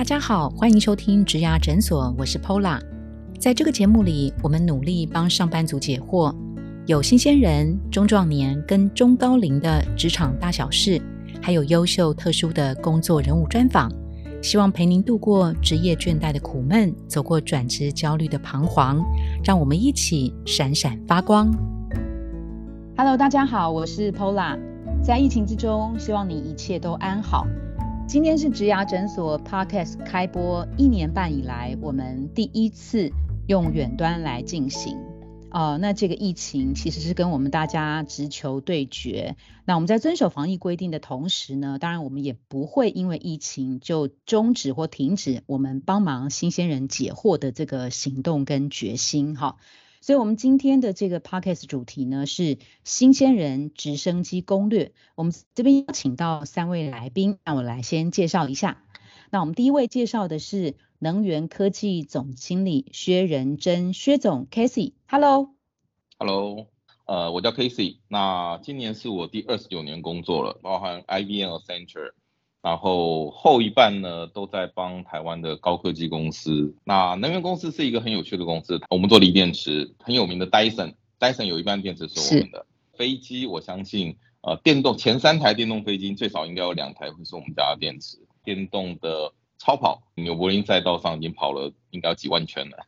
大家好，欢迎收听植牙诊所，我是 Pola。在这个节目里，我们努力帮上班族解惑，有新鲜人、中壮年跟中高龄的职场大小事，还有优秀特殊的工作人物专访，希望陪您度过职业倦怠的苦闷，走过转职焦虑的彷徨，让我们一起闪闪发光。Hello，大家好，我是 Pola。在疫情之中，希望你一切都安好。今天是植牙诊所 Podcast 开播一年半以来，我们第一次用远端来进行。呃，那这个疫情其实是跟我们大家直球对决。那我们在遵守防疫规定的同时呢，当然我们也不会因为疫情就终止或停止我们帮忙新鲜人解惑的这个行动跟决心哈。所以，我们今天的这个 podcast 主题呢是新鲜人直升机攻略。我们这边邀请到三位来宾，让我来先介绍一下。那我们第一位介绍的是能源科技总经理薛仁珍，薛总 k a s e y Hello，Hello，呃，我叫 k a s e y 那今年是我第二十九年工作了，包含 IBM、Centre。然后后一半呢，都在帮台湾的高科技公司。那能源公司是一个很有趣的公司，我们做锂电池，很有名的 Dyson，Dyson 有一半电池是我们的。飞机，我相信，呃，电动前三台电动飞机最少应该有两台会是我们家的电池。电动的超跑，纽柏林赛道上已经跑了应该有几万圈了。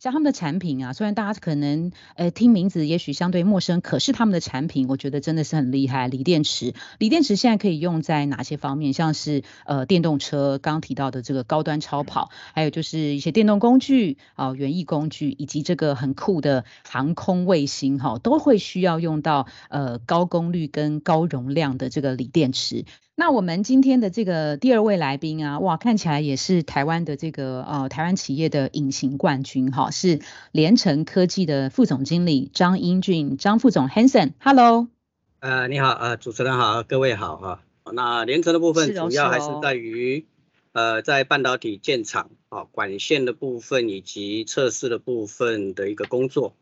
像他们的产品啊，虽然大家可能呃听名字也许相对陌生，可是他们的产品我觉得真的是很厉害。锂电池，锂电池现在可以用在哪些方面？像是呃电动车，刚刚提到的这个高端超跑，还有就是一些电动工具啊、园艺工具，以及这个很酷的航空卫星哈，都会需要用到呃高功率跟高容量的这个锂电池。那我们今天的这个第二位来宾啊，哇，看起来也是台湾的这个呃台湾企业的隐形冠军哈，是联成科技的副总经理张英俊，张副总，Hanson，Hello，呃，你好，呃，主持人好，各位好哈。那联成的部分主要还是在于呃在半导体建厂啊管线的部分以及测试的部分的一个工作。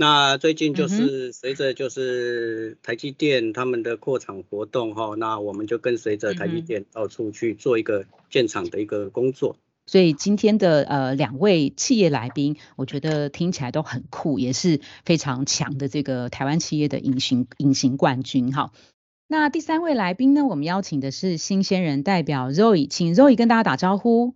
那最近就是随着就是台积电他们的扩厂活动哈，那我们就跟随着台积电到处去做一个建厂的一个工作。所以今天的呃两位企业来宾，我觉得听起来都很酷，也是非常强的这个台湾企业的隐形隐形冠军哈。那第三位来宾呢，我们邀请的是新鲜人代表 Zoe，请 Zoe 跟大家打招呼。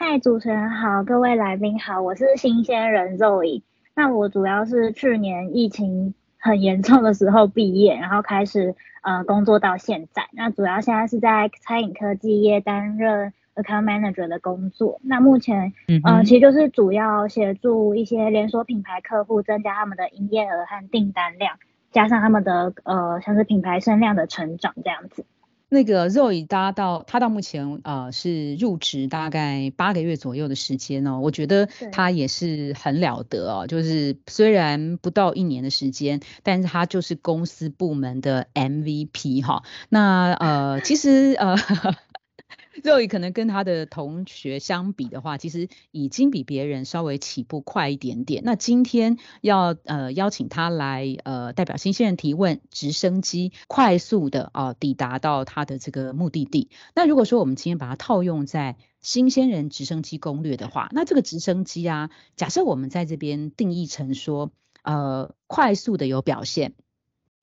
嗨，主持人好，各位来宾好，我是新鲜人 Zoe。那我主要是去年疫情很严重的时候毕业，然后开始呃工作到现在。那主要现在是在餐饮科技业担任 account manager 的工作。那目前呃其实就是主要协助一些连锁品牌客户增加他们的营业额和订单量，加上他们的呃像是品牌声量的成长这样子。那个 Zoe 搭到他到目前呃是入职大概八个月左右的时间哦，我觉得他也是很了得哦，就是虽然不到一年的时间，但是他就是公司部门的 MVP 哈。那呃其实呃。肉宇可能跟他的同学相比的话，其实已经比别人稍微起步快一点点。那今天要呃邀请他来呃代表新鲜人提问，直升机快速的啊抵达到他的这个目的地。那如果说我们今天把它套用在新鲜人直升机攻略的话，那这个直升机啊，假设我们在这边定义成说呃快速的有表现。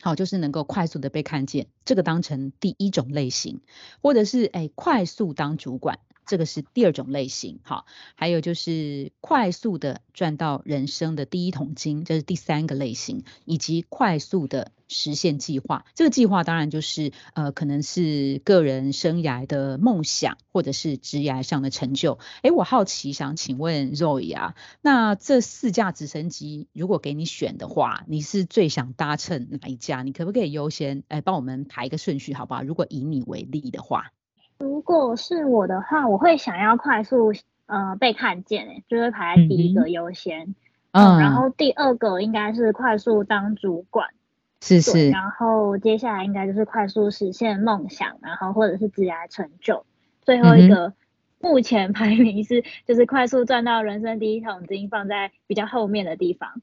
好，就是能够快速的被看见，这个当成第一种类型，或者是哎快速当主管。这个是第二种类型，好，还有就是快速的赚到人生的第一桶金，这是第三个类型，以及快速的实现计划。这个计划当然就是呃，可能是个人生涯的梦想，或者是职业上的成就。哎，我好奇想请问 Roy 啊，那这四架直升机如果给你选的话，你是最想搭乘哪一架？你可不可以优先哎帮我们排一个顺序，好不好？如果以你为例的话。如果是我的话，我会想要快速呃被看见，哎，就会排在第一个优先，嗯，然后第二个应该是快速当主管，是是，然后接下来应该就是快速实现梦想，然后或者是职业成就，最后一个目前排名是就是快速赚到人生第一桶金，放在比较后面的地方。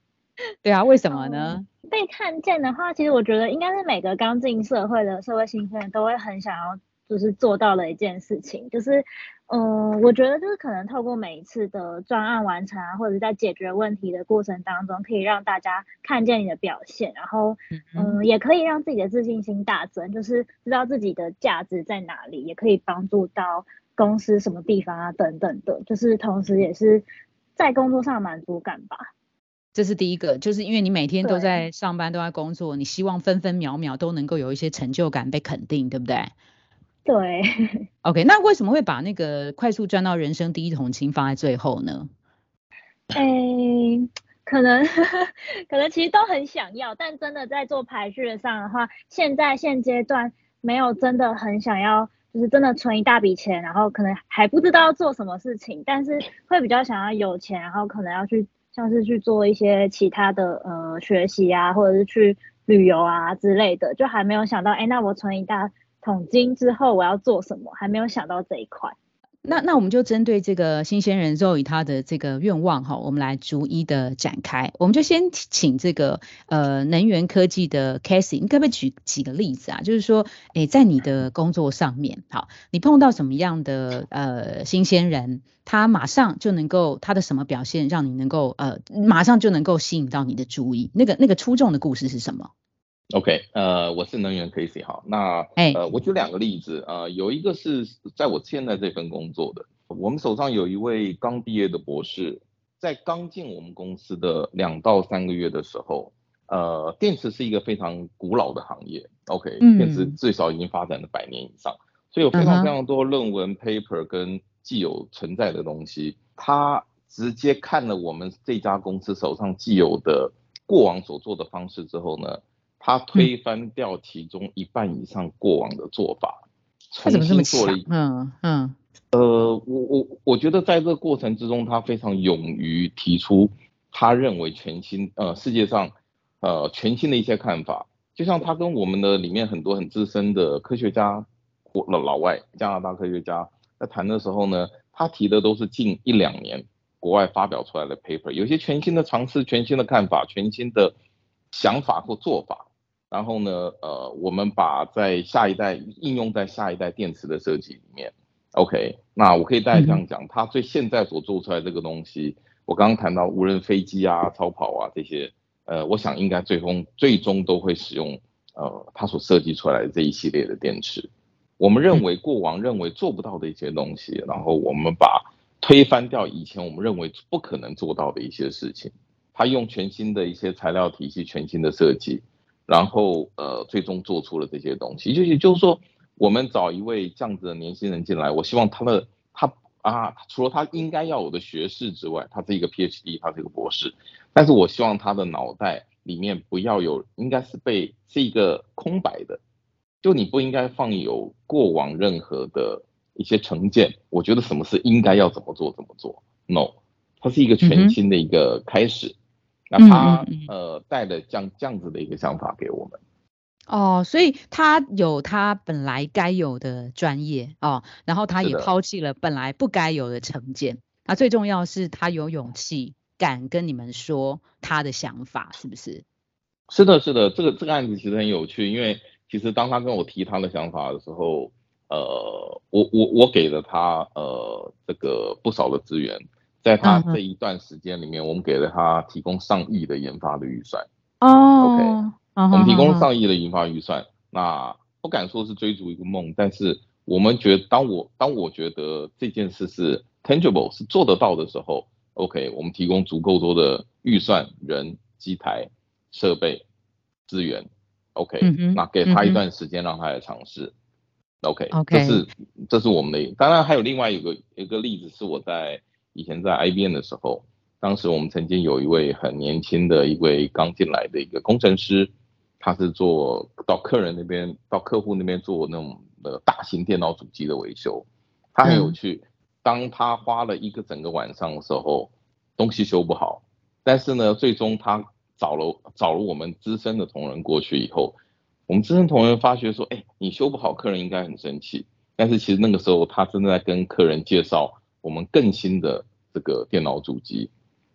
对啊，为什么呢？被看见的话，其实我觉得应该是每个刚进社会的社会新生都会很想要。就是做到了一件事情，就是，嗯，我觉得就是可能透过每一次的专案完成啊，或者在解决问题的过程当中，可以让大家看见你的表现，然后，嗯，也可以让自己的自信心大增，就是知道自己的价值在哪里，也可以帮助到公司什么地方啊等等的，就是同时也是在工作上满足感吧。这是第一个，就是因为你每天都在上班，都在工作，你希望分分秒秒都能够有一些成就感被肯定，对不对？对。OK，那为什么会把那个快速赚到人生第一桶金放在最后呢？哎，可能可能其实都很想要，但真的在做排序上的话，现在现阶段没有真的很想要，就是真的存一大笔钱，然后可能还不知道要做什么事情，但是会比较想要有钱，然后可能要去。像是去做一些其他的呃学习啊，或者是去旅游啊之类的，就还没有想到，哎，那我存一大桶金之后我要做什么，还没有想到这一块。那那我们就针对这个新鲜人 Zoe 他的这个愿望哈，我们来逐一的展开。我们就先请这个呃能源科技的 Casey，你可不可以举几个例子啊？就是说，哎，在你的工作上面，好，你碰到什么样的呃新鲜人，他马上就能够他的什么表现让你能够呃马上就能够吸引到你的注意？那个那个出众的故事是什么？OK，呃，我是能源 Casey 哈，那呃，我举两个例子，呃，有一个是在我现在这份工作的，我们手上有一位刚毕业的博士，在刚进我们公司的两到三个月的时候，呃，电池是一个非常古老的行业，OK，电池最少已经发展了百年以上，所以有非常非常多论文 paper 跟既有存在的东西，他直接看了我们这家公司手上既有的过往所做的方式之后呢。他推翻掉其中一半以上过往的做法，重新做了。嗯嗯。呃，我我我觉得在这个过程之中，他非常勇于提出他认为全新呃世界上呃全新的一些看法。就像他跟我们的里面很多很资深的科学家或老老外加拿大科学家在谈的时候呢，他提的都是近一两年国外发表出来的 paper，有些全新的尝试、全新的看法、全新的想法或做法。然后呢，呃，我们把在下一代应用在下一代电池的设计里面，OK，那我可以大概这样讲，它最现在所做出来这个东西，我刚刚谈到无人飞机啊、超跑啊这些，呃，我想应该最终最终都会使用呃它所设计出来的这一系列的电池。我们认为过往认为做不到的一些东西，然后我们把推翻掉以前我们认为不可能做到的一些事情，它用全新的一些材料体系、全新的设计。然后呃，最终做出了这些东西，就是就是说，我们找一位这样子的年轻人进来，我希望他的他啊，除了他应该要有的学士之外，他是一个 PhD，他是一个博士，但是我希望他的脑袋里面不要有，应该是被是一个空白的，就你不应该放有过往任何的一些成见，我觉得什么是应该要怎么做怎么做，No，它是一个全新的一个开始。那他呃带了这样这样子的一个想法给我们，哦，所以他有他本来该有的专业哦，然后他也抛弃了本来不该有的成见，那最重要是他有勇气敢跟你们说他的想法，是不是？是的，是的，这个这个案子其实很有趣，因为其实当他跟我提他的想法的时候，呃，我我我给了他呃这个不少的资源。在他这一段时间里面，我们给了他提供上亿的研发的预算。哦，OK，我们提供上亿的研发预算。那不敢说是追逐一个梦，但是我们觉得，当我当我觉得这件事是 tangible 是做得到的时候，OK，我们提供足够多的预算、人、机台、设备、资源，OK，那给他一段时间让他来尝试。OK，OK，这是这是我们的。当然还有另外一个一个例子是我在。以前在 IBM 的时候，当时我们曾经有一位很年轻的一位刚进来的一个工程师，他是做到客人那边、到客户那边做那种呃大型电脑主机的维修。他很有趣，当他花了一个整个晚上的时候，东西修不好，但是呢，最终他找了找了我们资深的同仁过去以后，我们资深同仁发觉说，哎，你修不好，客人应该很生气。但是其实那个时候他正在跟客人介绍。我们更新的这个电脑主机，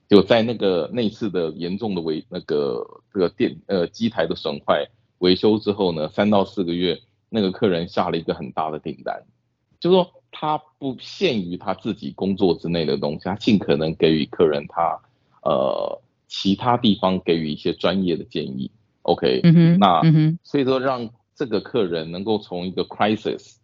就在那个那次的严重的维那个这个电呃机台的损坏维修之后呢，三到四个月那个客人下了一个很大的订单，就说他不限于他自己工作之内的东西，他尽可能给予客人他呃其他地方给予一些专业的建议。OK，那所以说让这个客人能够从一个 crisis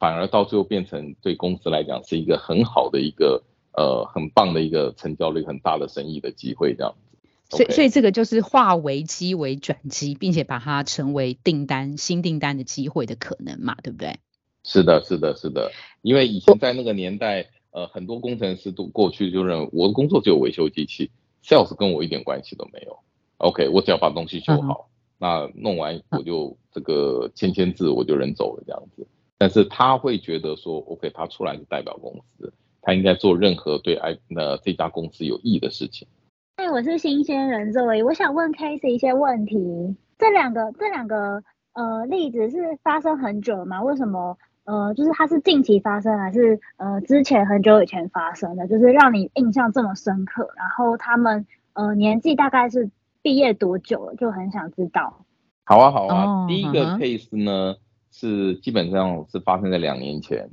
反而到最后变成对公司来讲是一个很好的一个呃很棒的一个成交率很大的生意的机会这样子。所以所以这个就是化危机为转机，并且把它成为订单新订单的机会的可能嘛，对不对？是的，是的，是的。因为以前在那个年代，呃，很多工程师都过去就认为我的工作只有维修机器，sales 跟我一点关系都没有。OK，我只要把东西修好。那弄完我就这个签签字我就人走了这样子，但是他会觉得说，OK，他出来是代表公司，他应该做任何对爱那这家公司有益的事情。哎，我是新鲜人这位，我想问 Case 一些问题。这两个这两个呃例子是发生很久了吗？为什么呃就是它是近期发生还是呃之前很久以前发生的？就是让你印象这么深刻。然后他们呃年纪大概是？毕业多久了？就很想知道。好啊，好啊。第一个 case 呢，是基本上是发生在两年前，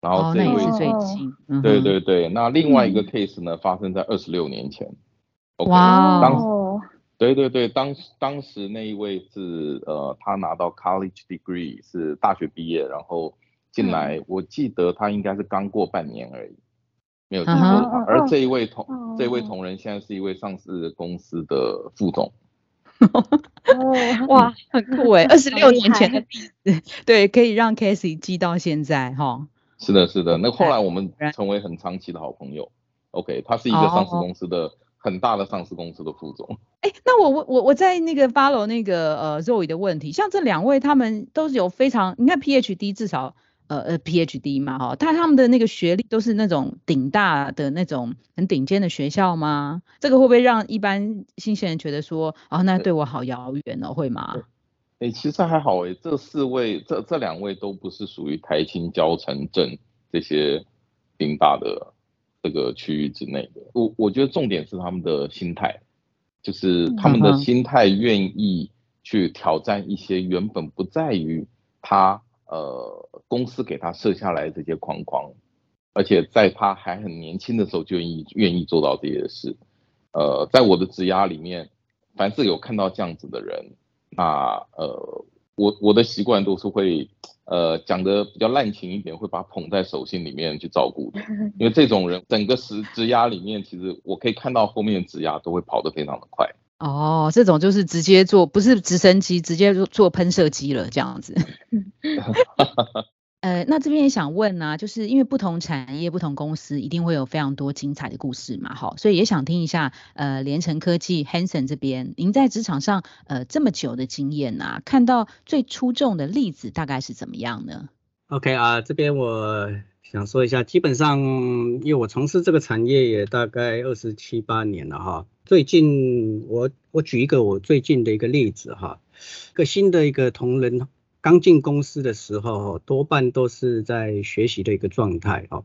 然后这位最近。对对对，那另外一个 case 呢，发生在二十六年前。哇。当对对对，当当时那一位是呃，他拿到 college degree 是大学毕业，然后进来，我记得他应该是刚过半年而已。没有记错，而这一位同这一位同仁现在是一位上市公司的副总。哇，很酷哎！二十六年前的对，可以让 Casey 记到现在哈。是的，是的。那后来我们成为很长期的好朋友。OK，他是一个上市公司的很大的上市公司的副总。哎，那我我我我在那个 follow 那个呃 Zoe 的问题，像这两位他们都是有非常，你看 PhD 至少。呃呃，PhD 嘛，哈，他他们的那个学历都是那种顶大的那种很顶尖的学校吗？这个会不会让一般新鲜人觉得说，哦，那对我好遥远哦，会吗？哎，其实还好哎，这四位，这这两位都不是属于台青、交城镇这些顶大的这个区域之内的。我我觉得重点是他们的心态，就是他们的心态愿意去挑战一些原本不在于他。呃，公司给他设下来这些框框，而且在他还很年轻的时候就愿意愿意做到这些事。呃，在我的职涯里面，凡是有看到这样子的人，那呃，我我的习惯都是会呃讲的比较滥情一点，会把捧在手心里面去照顾的。因为这种人，整个职职涯里面，其实我可以看到后面的职涯都会跑得非常的快。哦，这种就是直接做，不是直升机，直接做做喷射机了，这样子。呃，那这边也想问呢，就是因为不同产业、不同公司，一定会有非常多精彩的故事嘛，好，所以也想听一下，呃，联成科技 Hanson 这边，您在职场上呃这么久的经验呐，看到最出众的例子大概是怎么样呢？OK 啊，这边我想说一下，基本上因为我从事这个产业也大概二十七八年了哈。最近我我举一个我最近的一个例子哈，一个新的一个同仁刚进公司的时候，多半都是在学习的一个状态哦。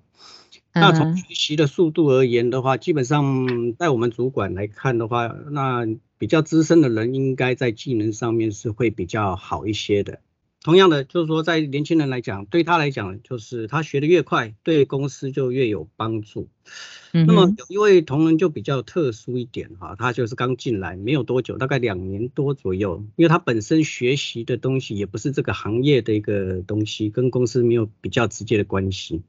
那从学习的速度而言的话，基本上在我们主管来看的话，那比较资深的人应该在技能上面是会比较好一些的。同样的，就是说在年轻人来讲，对他来讲，就是他学的越快，对公司就越有帮助。那么有一位同仁就比较特殊一点哈，他就是刚进来没有多久，大概两年多左右，因为他本身学习的东西也不是这个行业的一个东西，跟公司没有比较直接的关系。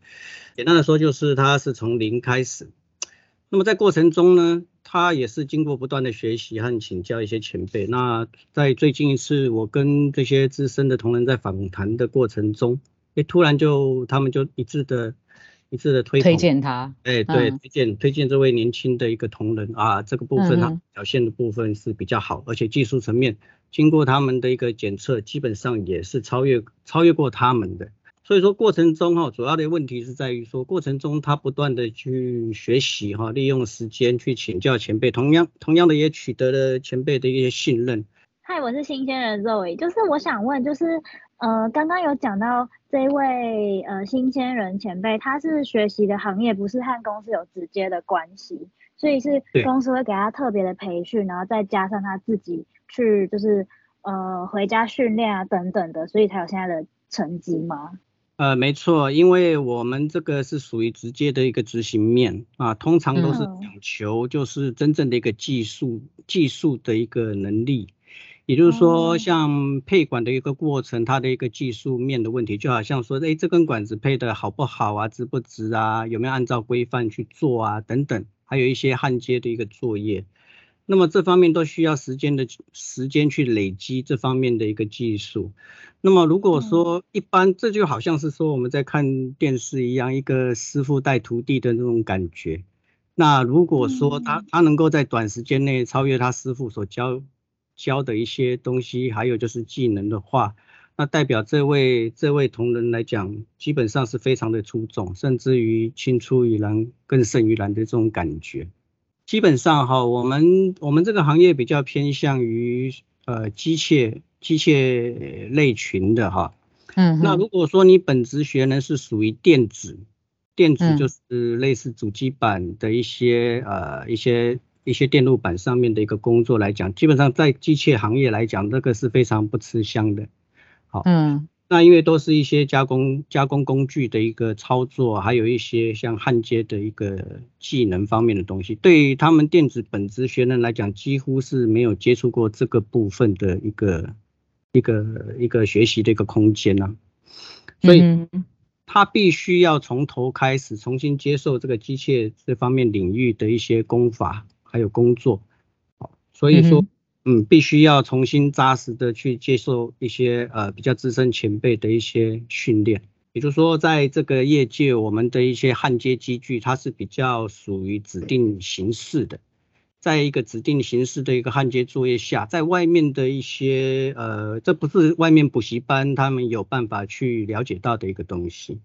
简单的说，就是他是从零开始。那么在过程中呢，他也是经过不断的学习和请教一些前辈。那在最近一次我跟这些资深的同仁在访谈的过程中，哎，突然就他们就一致的、一致的推推荐他，哎，对，推荐推荐这位年轻的一个同仁啊，这个部分他表现的部分是比较好，而且技术层面经过他们的一个检测，基本上也是超越超越过他们的。所以说过程中哈，主要的问题是在于说过程中他不断的去学习哈，利用时间去请教前辈，同样同样的也取得了前辈的一些信任。嗨，我是新鲜人 Zoe，就是我想问，就是呃刚刚有讲到这位呃新鲜人前辈，他是学习的行业不是和公司有直接的关系，所以是公司会给他特别的培训，然后再加上他自己去就是呃回家训练啊等等的，所以才有现在的。成绩吗？呃，没错，因为我们这个是属于直接的一个执行面啊，通常都是讲求就是真正的一个技术技术的一个能力，也就是说，像配管的一个过程，它的一个技术面的问题，就好像说，哎，这根管子配的好不好啊，直不直啊，有没有按照规范去做啊，等等，还有一些焊接的一个作业。那么这方面都需要时间的时间去累积这方面的一个技术。那么如果说一般，这就好像是说我们在看电视一样，一个师傅带徒弟的那种感觉。那如果说他他能够在短时间内超越他师傅所教教的一些东西，还有就是技能的话，那代表这位这位同仁来讲，基本上是非常的出众，甚至于青出于蓝更胜于蓝的这种感觉。基本上哈，我们我们这个行业比较偏向于呃机械机械类群的哈。嗯。那如果说你本职学呢是属于电子，电子就是类似主机板的一些呃一些一些电路板上面的一个工作来讲，基本上在机械行业来讲，这个是非常不吃香的。好。嗯。那因为都是一些加工加工工具的一个操作，还有一些像焊接的一个技能方面的东西，对于他们电子本职学生来讲，几乎是没有接触过这个部分的一个一个一个学习的一个空间呢。所以他必须要从头开始重新接受这个机械这方面领域的一些功法还有工作。所以说。嗯，必须要重新扎实的去接受一些呃比较资深前辈的一些训练，也就是说，在这个业界，我们的一些焊接机具，它是比较属于指定形式的，在一个指定形式的一个焊接作业下，在外面的一些呃，这不是外面补习班他们有办法去了解到的一个东西，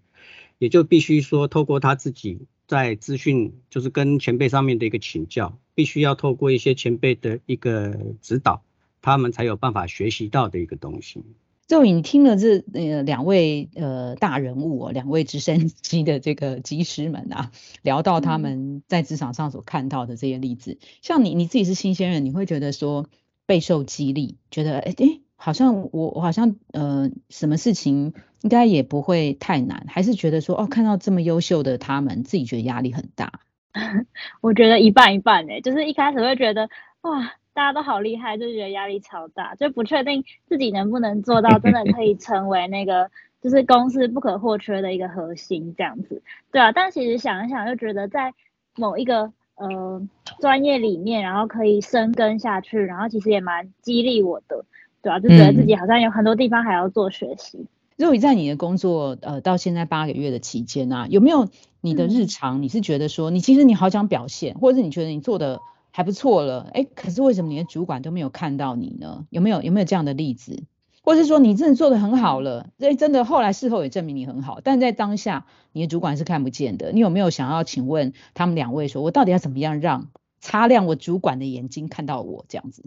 也就必须说透过他自己。在资讯就是跟前辈上面的一个请教，必须要透过一些前辈的一个指导，他们才有办法学习到的一个东西。就你听了这呃两位呃大人物哦，两位直升机的这个机师们啊，聊到他们在职场上所看到的这些例子，像你你自己是新鲜人，你会觉得说备受激励，觉得哎哎。好像我我好像呃什么事情应该也不会太难，还是觉得说哦看到这么优秀的他们，自己觉得压力很大。我觉得一半一半哎，就是一开始会觉得哇大家都好厉害，就觉得压力超大，就不确定自己能不能做到真的可以成为那个就是公司不可或缺的一个核心这样子。对啊，但其实想一想又觉得在某一个呃专业里面，然后可以深耕下去，然后其实也蛮激励我的。对啊，就觉得自己好像有很多地方还要做学习。肉宇在你的工作呃到现在八个月的期间啊，有没有你的日常？你是觉得说你其实你好想表现，或者是你觉得你做的还不错了，哎，可是为什么你的主管都没有看到你呢？有没有有没有这样的例子？或者是说你真的做的很好了，哎，真的后来事后也证明你很好，但在当下你的主管是看不见的。你有没有想要请问他们两位说，我到底要怎么样让擦亮我主管的眼睛看到我这样子？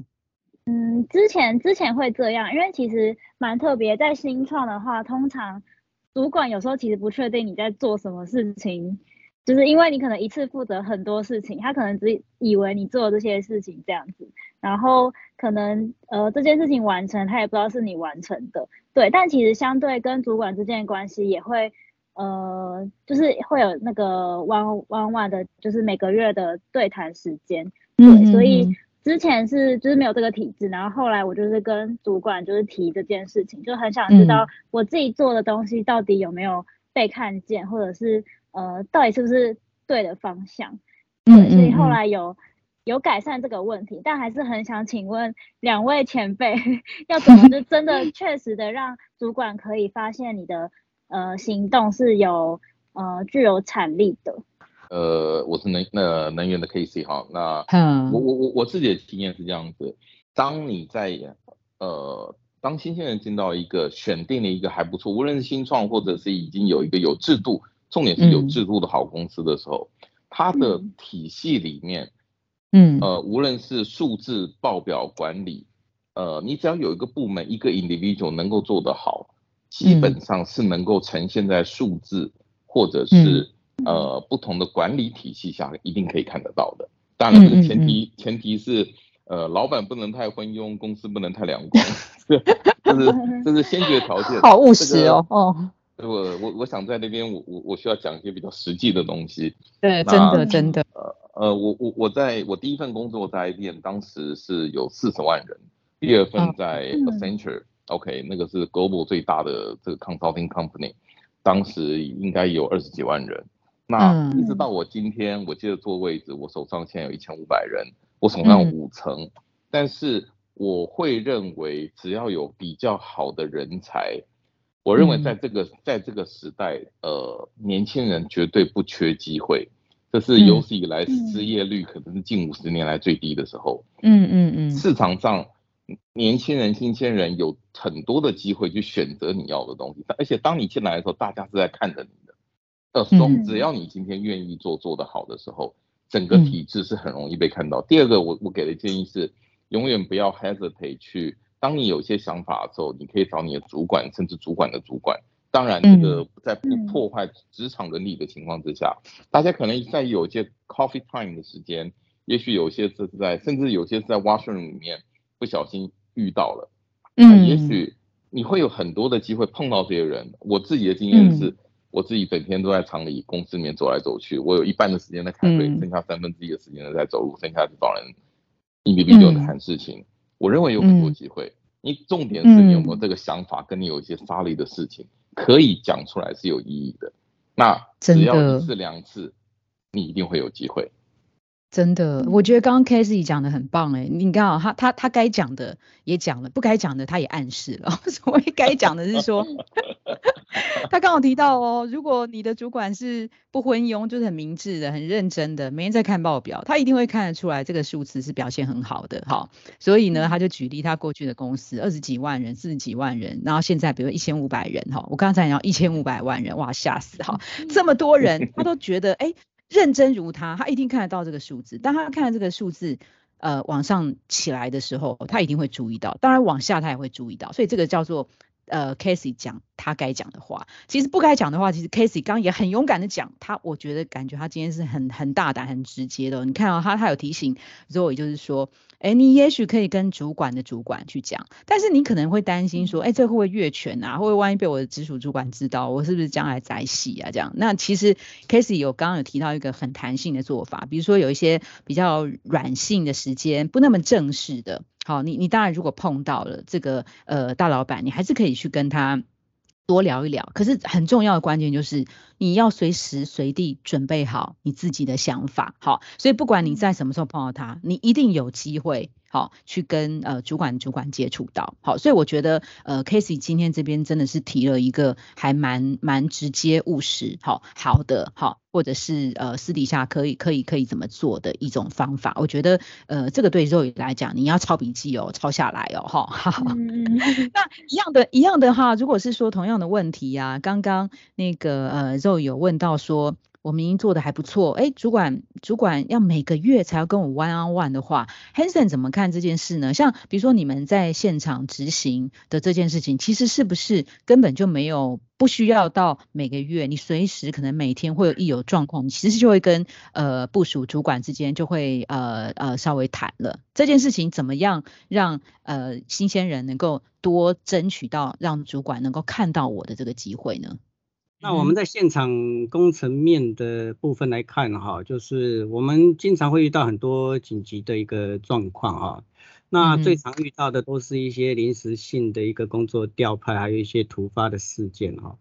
嗯，之前之前会这样，因为其实蛮特别，在新创的话，通常主管有时候其实不确定你在做什么事情，就是因为你可能一次负责很多事情，他可能只以为你做这些事情这样子，然后可能呃这件事情完成，他也不知道是你完成的，对，但其实相对跟主管之间的关系也会呃就是会有那个弯弯弯的，就是每个月的对谈时间，对，所以。之前是就是没有这个体制，然后后来我就是跟主管就是提这件事情，就很想知道我自己做的东西到底有没有被看见，或者是呃到底是不是对的方向。对，所以后来有有改善这个问题，但还是很想请问两位前辈，要怎么就真的 确实的让主管可以发现你的呃行动是有呃具有产力的。呃，我是能呃能源的 K C 哈，那我我我我自己的经验是这样子，当你在呃当新鲜人进到一个选定了一个还不错，无论是新创或者是已经有一个有制度，重点是有制度的好公司的时候，它的体系里面，嗯呃无论是数字报表管理，呃你只要有一个部门一个 individual 能够做得好，基本上是能够呈现在数字或者是。呃，不同的管理体系下，一定可以看得到的。当然，前提前提是，呃，老板不能太昏庸，公司不能太两光。这是这是先决条件。好务实哦，哦。我我我想在那边，我我我需要讲一些比较实际的东西。对，真的真的。呃呃，我我我在我第一份工作在 IBM，当时是有四十万人。第二份在 Accenture，OK，那个是 Global 最大的这个 Consulting Company，当时应该有二十几万人。那一直到我今天，我接着坐位置，我手上现在有一千五百人，我手上五层。但是我会认为，只要有比较好的人才。我认为在这个在这个时代，呃，年轻人绝对不缺机会，这是有史以来失业率可能是近五十年来最低的时候。嗯嗯嗯。市场上年轻人、新鲜人有很多的机会去选择你要的东西，而且当你进来的时候，大家是在看着你的。呃，总只要你今天愿意做做得好的时候，整个体制是很容易被看到。第二个，我我给的建议是，永远不要 hesitate 去。当你有些想法的时候，你可以找你的主管，甚至主管的主管。当然，这个在不破坏职场伦理的情况之下，大家可能在有些 coffee time 的时间，也许有些是在，甚至有些是在 washroom 里面不小心遇到了。嗯，也许你会有很多的机会碰到这些人。我自己的经验是，我自己整天都在厂里公司里面走来走去，我有一半的时间在开会，剩下三分之一的时间在走路，剩下是找人一米比九的谈事情。我认为有很多机会，你重点是你有没有这个想法，跟你有一些沙力的事情可以讲出来是有意义的。那只要一次两次，你一定会有机会。真的，我觉得刚刚 k a s e y 讲的很棒哎，你看啊，他他他该讲的也讲了，不该讲的他也暗示了。所谓该讲的是说，他刚好提到哦，如果你的主管是不昏庸，就是很明智的、很认真的，每天在看报表，他一定会看得出来这个数字是表现很好的哈。所以呢，他就举例他过去的公司二十几万人、四十几万人，然后现在比如一千五百人哈，我刚才讲一千五百万人，哇，吓死哈，这么多人，他都觉得哎。认真如他，他一定看得到这个数字。当他看到这个数字，呃，往上起来的时候，他一定会注意到。当然，往下他也会注意到。所以这个叫做。呃，Casey 讲他该讲的话，其实不该讲的话，其实 Casey 刚也很勇敢的讲。他我觉得感觉他今天是很很大胆、很直接的。你看到他，他有提醒 Zoe，就是说，哎，你也许可以跟主管的主管去讲，但是你可能会担心说，哎，这会不会越权啊？会不会万一被我的直属主管知道，我是不是将来宰戏啊？这样，那其实 Casey 有刚刚有提到一个很弹性的做法，比如说有一些比较软性的时间，不那么正式的。好，你你当然如果碰到了这个呃大老板，你还是可以去跟他多聊一聊。可是很重要的关键就是你要随时随地准备好你自己的想法。好，所以不管你在什么时候碰到他，你一定有机会。好，去跟呃主管主管接触到，好，所以我觉得呃 Casey 今天这边真的是提了一个还蛮蛮直接务实，好好的，好，或者是呃私底下可以可以可以怎么做的一种方法，我觉得呃这个对肉 o 来讲，你要抄笔记哦，抄下来哦，哈，那一样的一样的哈，如果是说同样的问题呀，刚刚那个呃肉有问到说。我明明做的还不错，哎，主管，主管要每个月才要跟我 one on one 的话，Hanson 怎么看这件事呢？像比如说你们在现场执行的这件事情，其实是不是根本就没有不需要到每个月，你随时可能每天会有一有状况，你其实就会跟呃部署主管之间就会呃呃稍微谈了这件事情，怎么样让呃新鲜人能够多争取到让主管能够看到我的这个机会呢？那我们在现场工程面的部分来看哈，就是我们经常会遇到很多紧急的一个状况哈。那最常遇到的都是一些临时性的一个工作调派，还有一些突发的事件哈。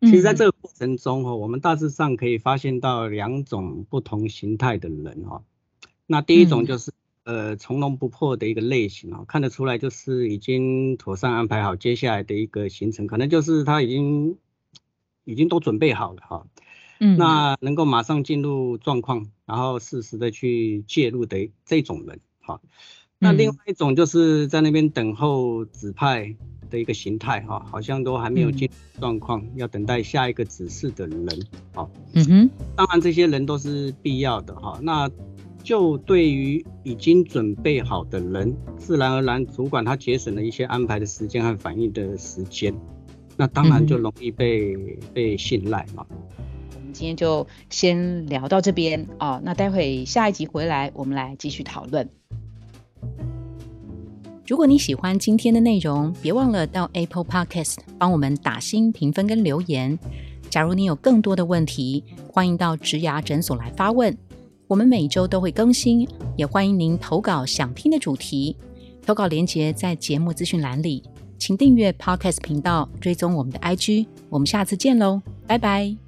其实在这个过程中哈，我们大致上可以发现到两种不同形态的人哈。那第一种就是呃从容不迫的一个类型啊，看得出来就是已经妥善安排好接下来的一个行程，可能就是他已经。已经都准备好了哈，嗯，那能够马上进入状况，然后适时的去介入的这种人，哈，那另外一种就是在那边等候指派的一个形态，哈，好像都还没有进状况，要等待下一个指示的人，好，嗯哼，当然这些人都是必要的，哈，那就对于已经准备好的人，自然而然主管他节省了一些安排的时间和反应的时间。那当然就容易被被信赖嘛。我们今天就先聊到这边哦，那待会下一集回来我们来继续讨论。如果你喜欢今天的内容，别忘了到 Apple Podcast 帮我们打新评分跟留言。假如你有更多的问题，欢迎到植牙诊所来发问，我们每周都会更新，也欢迎您投稿想听的主题。投稿链接在节目资讯栏里，请订阅 Podcast 频道，追踪我们的 IG。我们下次见喽，拜拜。